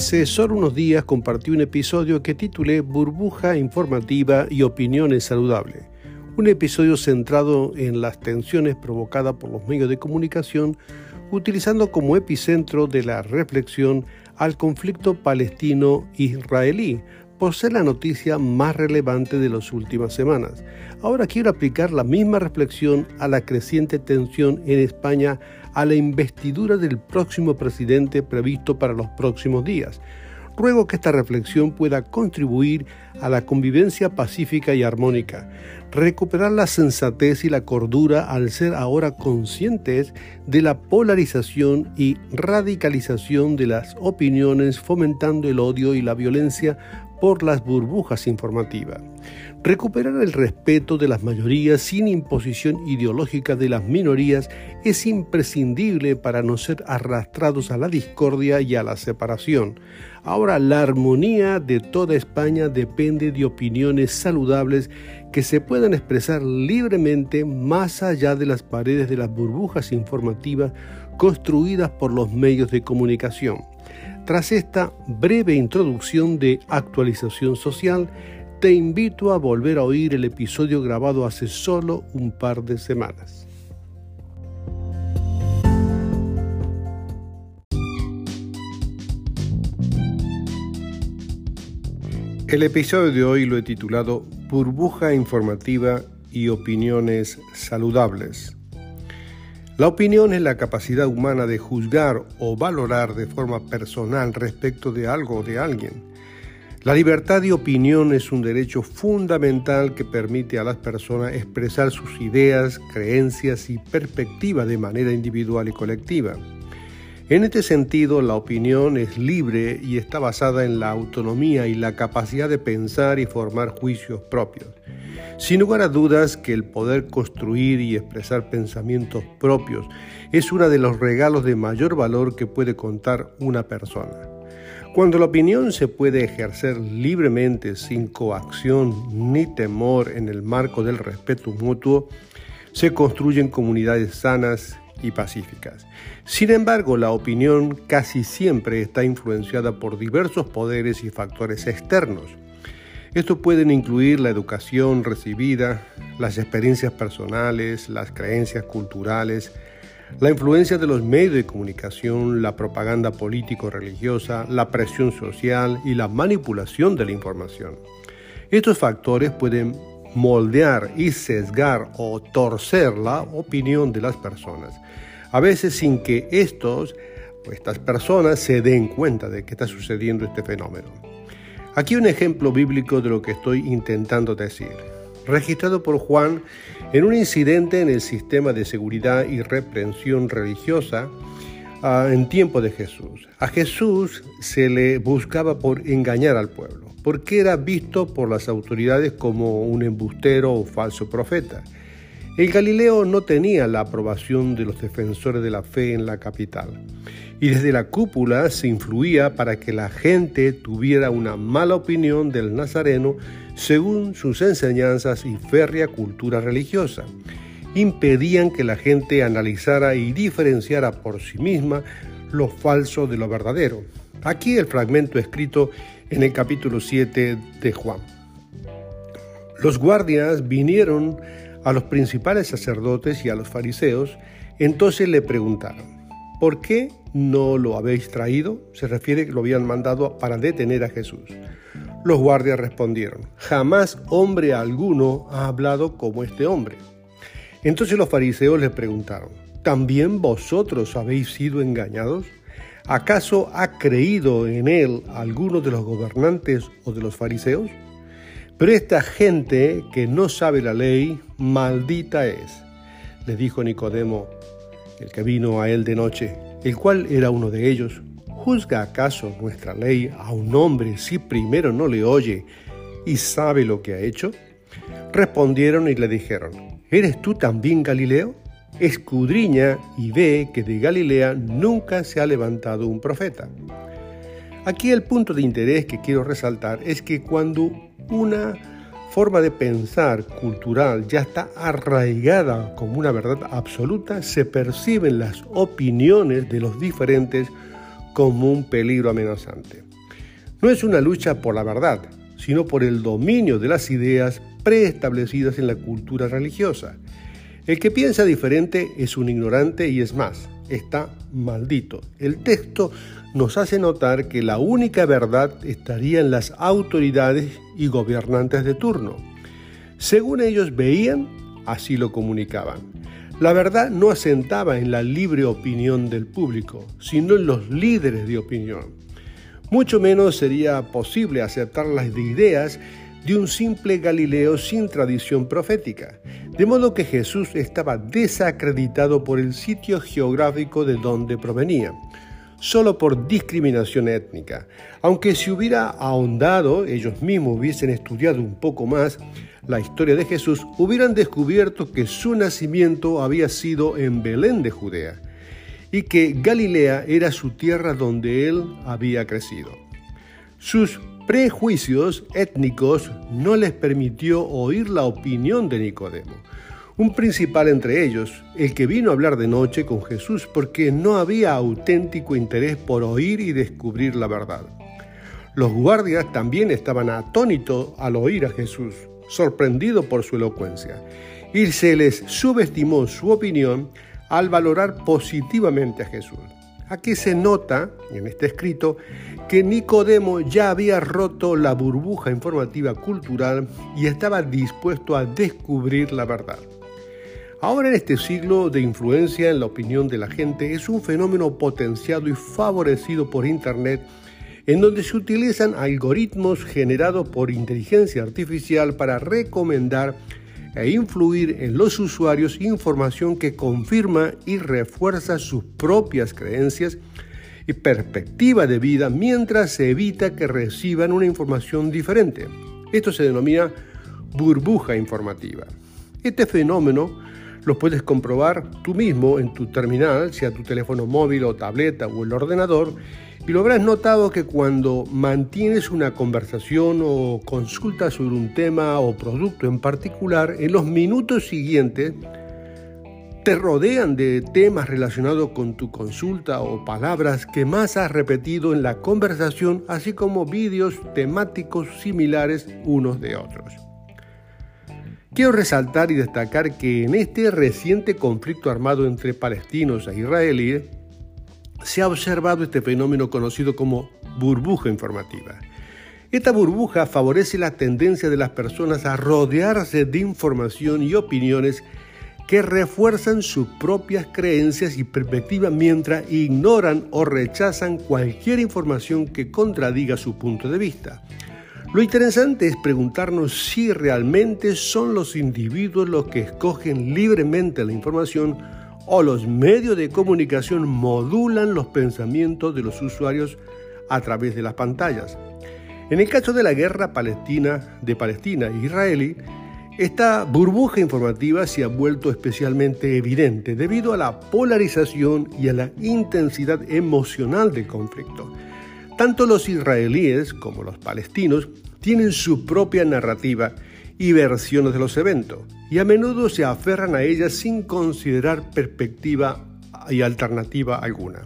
Hace solo unos días compartí un episodio que titulé Burbuja informativa y opiniones saludables. Un episodio centrado en las tensiones provocadas por los medios de comunicación, utilizando como epicentro de la reflexión al conflicto palestino-israelí, por ser la noticia más relevante de las últimas semanas. Ahora quiero aplicar la misma reflexión a la creciente tensión en España a la investidura del próximo presidente previsto para los próximos días. Ruego que esta reflexión pueda contribuir a la convivencia pacífica y armónica, recuperar la sensatez y la cordura al ser ahora conscientes de la polarización y radicalización de las opiniones fomentando el odio y la violencia por las burbujas informativas. Recuperar el respeto de las mayorías sin imposición ideológica de las minorías es imprescindible para no ser arrastrados a la discordia y a la separación. Ahora la armonía de toda España depende de opiniones saludables que se puedan expresar libremente más allá de las paredes de las burbujas informativas construidas por los medios de comunicación. Tras esta breve introducción de actualización social, te invito a volver a oír el episodio grabado hace solo un par de semanas. El episodio de hoy lo he titulado Burbuja informativa y opiniones saludables. La opinión es la capacidad humana de juzgar o valorar de forma personal respecto de algo o de alguien. La libertad de opinión es un derecho fundamental que permite a las personas expresar sus ideas, creencias y perspectivas de manera individual y colectiva. En este sentido, la opinión es libre y está basada en la autonomía y la capacidad de pensar y formar juicios propios. Sin lugar a dudas que el poder construir y expresar pensamientos propios es uno de los regalos de mayor valor que puede contar una persona. Cuando la opinión se puede ejercer libremente sin coacción ni temor en el marco del respeto mutuo, se construyen comunidades sanas y pacíficas. Sin embargo, la opinión casi siempre está influenciada por diversos poderes y factores externos estos pueden incluir la educación recibida, las experiencias personales, las creencias culturales, la influencia de los medios de comunicación, la propaganda político-religiosa, la presión social y la manipulación de la información. Estos factores pueden moldear y sesgar o torcer la opinión de las personas, a veces sin que estos estas personas se den cuenta de que está sucediendo este fenómeno. Aquí un ejemplo bíblico de lo que estoy intentando decir. Registrado por Juan en un incidente en el sistema de seguridad y reprensión religiosa ah, en tiempo de Jesús. A Jesús se le buscaba por engañar al pueblo, porque era visto por las autoridades como un embustero o falso profeta. El Galileo no tenía la aprobación de los defensores de la fe en la capital y desde la cúpula se influía para que la gente tuviera una mala opinión del Nazareno según sus enseñanzas y férrea cultura religiosa. Impedían que la gente analizara y diferenciara por sí misma lo falso de lo verdadero. Aquí el fragmento escrito en el capítulo 7 de Juan. Los guardias vinieron a los principales sacerdotes y a los fariseos, entonces le preguntaron, ¿por qué no lo habéis traído? Se refiere que lo habían mandado para detener a Jesús. Los guardias respondieron, jamás hombre alguno ha hablado como este hombre. Entonces los fariseos le preguntaron, ¿también vosotros habéis sido engañados? ¿Acaso ha creído en él alguno de los gobernantes o de los fariseos? Pero esta gente que no sabe la ley, maldita es. Le dijo Nicodemo, el que vino a él de noche, el cual era uno de ellos. ¿Juzga acaso nuestra ley a un hombre si primero no le oye y sabe lo que ha hecho? Respondieron y le dijeron, ¿eres tú también Galileo? Escudriña y ve que de Galilea nunca se ha levantado un profeta. Aquí el punto de interés que quiero resaltar es que cuando una forma de pensar cultural ya está arraigada como una verdad absoluta, se perciben las opiniones de los diferentes como un peligro amenazante. No es una lucha por la verdad, sino por el dominio de las ideas preestablecidas en la cultura religiosa. El que piensa diferente es un ignorante y es más, está maldito. El texto nos hace notar que la única verdad estaría en las autoridades y gobernantes de turno. Según ellos veían, así lo comunicaban. La verdad no asentaba en la libre opinión del público, sino en los líderes de opinión. Mucho menos sería posible aceptar las ideas de un simple Galileo sin tradición profética, de modo que Jesús estaba desacreditado por el sitio geográfico de donde provenía solo por discriminación étnica. Aunque si hubiera ahondado, ellos mismos hubiesen estudiado un poco más la historia de Jesús, hubieran descubierto que su nacimiento había sido en Belén de Judea y que Galilea era su tierra donde él había crecido. Sus prejuicios étnicos no les permitió oír la opinión de Nicodemo un principal entre ellos, el que vino a hablar de noche con Jesús porque no había auténtico interés por oír y descubrir la verdad. Los guardias también estaban atónitos al oír a Jesús, sorprendidos por su elocuencia, y se les subestimó su opinión al valorar positivamente a Jesús. Aquí se nota, en este escrito, que Nicodemo ya había roto la burbuja informativa cultural y estaba dispuesto a descubrir la verdad. Ahora en este siglo de influencia en la opinión de la gente es un fenómeno potenciado y favorecido por Internet en donde se utilizan algoritmos generados por inteligencia artificial para recomendar e influir en los usuarios información que confirma y refuerza sus propias creencias y perspectiva de vida mientras se evita que reciban una información diferente. Esto se denomina burbuja informativa. Este fenómeno lo puedes comprobar tú mismo en tu terminal, sea tu teléfono móvil o tableta o el ordenador, y lo habrás notado que cuando mantienes una conversación o consultas sobre un tema o producto en particular, en los minutos siguientes te rodean de temas relacionados con tu consulta o palabras que más has repetido en la conversación, así como vídeos temáticos similares unos de otros. Quiero resaltar y destacar que en este reciente conflicto armado entre palestinos e israelíes se ha observado este fenómeno conocido como burbuja informativa. Esta burbuja favorece la tendencia de las personas a rodearse de información y opiniones que refuerzan sus propias creencias y perspectivas mientras ignoran o rechazan cualquier información que contradiga su punto de vista. Lo interesante es preguntarnos si realmente son los individuos los que escogen libremente la información o los medios de comunicación modulan los pensamientos de los usuarios a través de las pantallas. En el caso de la guerra palestina de Palestina e israelí, esta burbuja informativa se ha vuelto especialmente evidente debido a la polarización y a la intensidad emocional del conflicto. Tanto los israelíes como los palestinos tienen su propia narrativa y versiones de los eventos, y a menudo se aferran a ellas sin considerar perspectiva y alternativa alguna.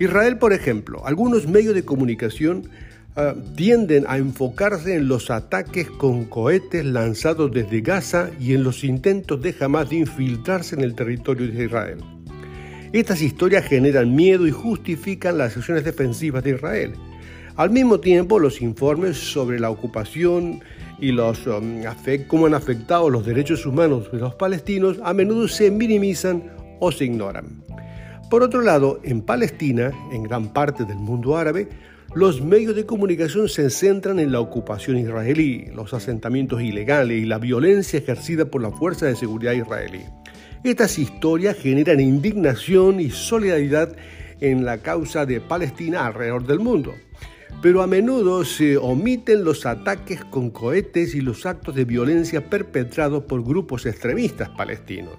Israel, por ejemplo, algunos medios de comunicación ah, tienden a enfocarse en los ataques con cohetes lanzados desde Gaza y en los intentos de Hamas de infiltrarse en el territorio de Israel. Estas historias generan miedo y justifican las acciones defensivas de Israel. Al mismo tiempo, los informes sobre la ocupación y los, um, cómo han afectado los derechos humanos de los palestinos a menudo se minimizan o se ignoran. Por otro lado, en Palestina, en gran parte del mundo árabe, los medios de comunicación se centran en la ocupación israelí, los asentamientos ilegales y la violencia ejercida por la Fuerza de Seguridad israelí. Estas historias generan indignación y solidaridad en la causa de Palestina alrededor del mundo. Pero a menudo se omiten los ataques con cohetes y los actos de violencia perpetrados por grupos extremistas palestinos.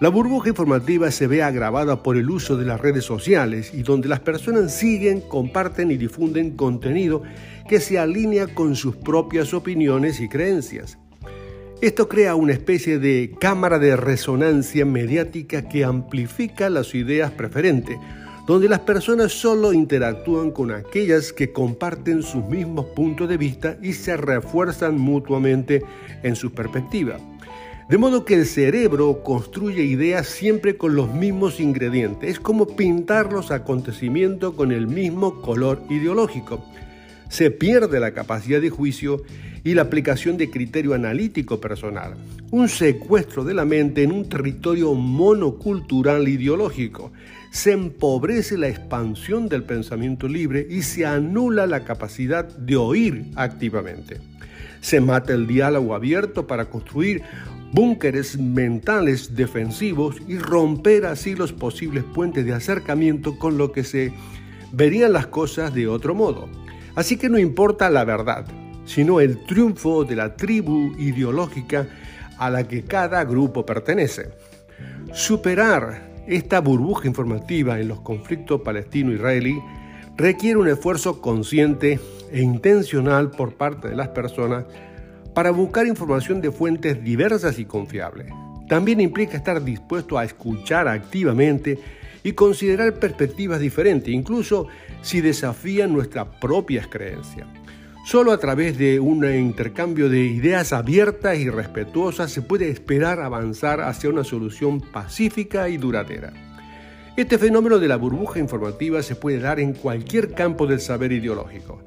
La burbuja informativa se ve agravada por el uso de las redes sociales y donde las personas siguen, comparten y difunden contenido que se alinea con sus propias opiniones y creencias. Esto crea una especie de cámara de resonancia mediática que amplifica las ideas preferentes, donde las personas solo interactúan con aquellas que comparten sus mismos puntos de vista y se refuerzan mutuamente en su perspectiva. De modo que el cerebro construye ideas siempre con los mismos ingredientes. Es como pintar los acontecimientos con el mismo color ideológico. Se pierde la capacidad de juicio y la aplicación de criterio analítico personal. Un secuestro de la mente en un territorio monocultural ideológico. Se empobrece la expansión del pensamiento libre y se anula la capacidad de oír activamente. Se mata el diálogo abierto para construir búnkeres mentales defensivos y romper así los posibles puentes de acercamiento con lo que se verían las cosas de otro modo. Así que no importa la verdad, sino el triunfo de la tribu ideológica a la que cada grupo pertenece. Superar esta burbuja informativa en los conflictos palestino-israelí requiere un esfuerzo consciente e intencional por parte de las personas para buscar información de fuentes diversas y confiables. También implica estar dispuesto a escuchar activamente y considerar perspectivas diferentes, incluso si desafían nuestras propias creencias. Solo a través de un intercambio de ideas abiertas y respetuosas se puede esperar avanzar hacia una solución pacífica y duradera. Este fenómeno de la burbuja informativa se puede dar en cualquier campo del saber ideológico.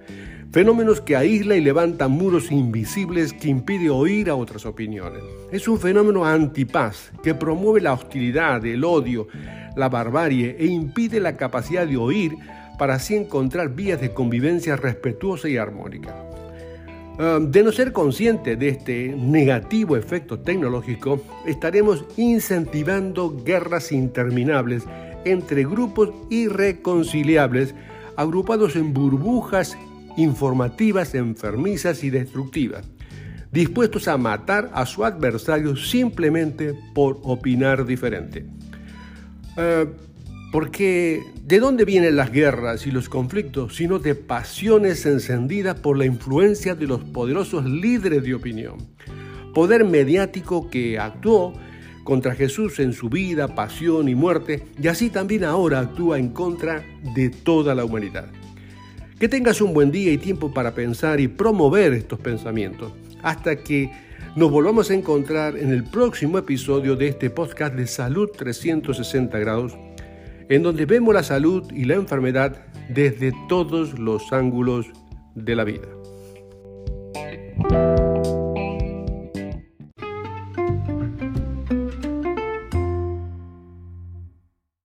Fenómenos que aísla y levanta muros invisibles que impide oír a otras opiniones. Es un fenómeno antipaz que promueve la hostilidad, el odio, la barbarie e impide la capacidad de oír para así encontrar vías de convivencia respetuosa y armónica. De no ser consciente de este negativo efecto tecnológico, estaremos incentivando guerras interminables entre grupos irreconciliables agrupados en burbujas informativas, enfermizas y destructivas, dispuestos a matar a su adversario simplemente por opinar diferente. Eh, porque ¿de dónde vienen las guerras y los conflictos sino de pasiones encendidas por la influencia de los poderosos líderes de opinión? Poder mediático que actuó contra Jesús en su vida, pasión y muerte, y así también ahora actúa en contra de toda la humanidad. Que tengas un buen día y tiempo para pensar y promover estos pensamientos. Hasta que nos volvamos a encontrar en el próximo episodio de este podcast de Salud 360 grados, en donde vemos la salud y la enfermedad desde todos los ángulos de la vida.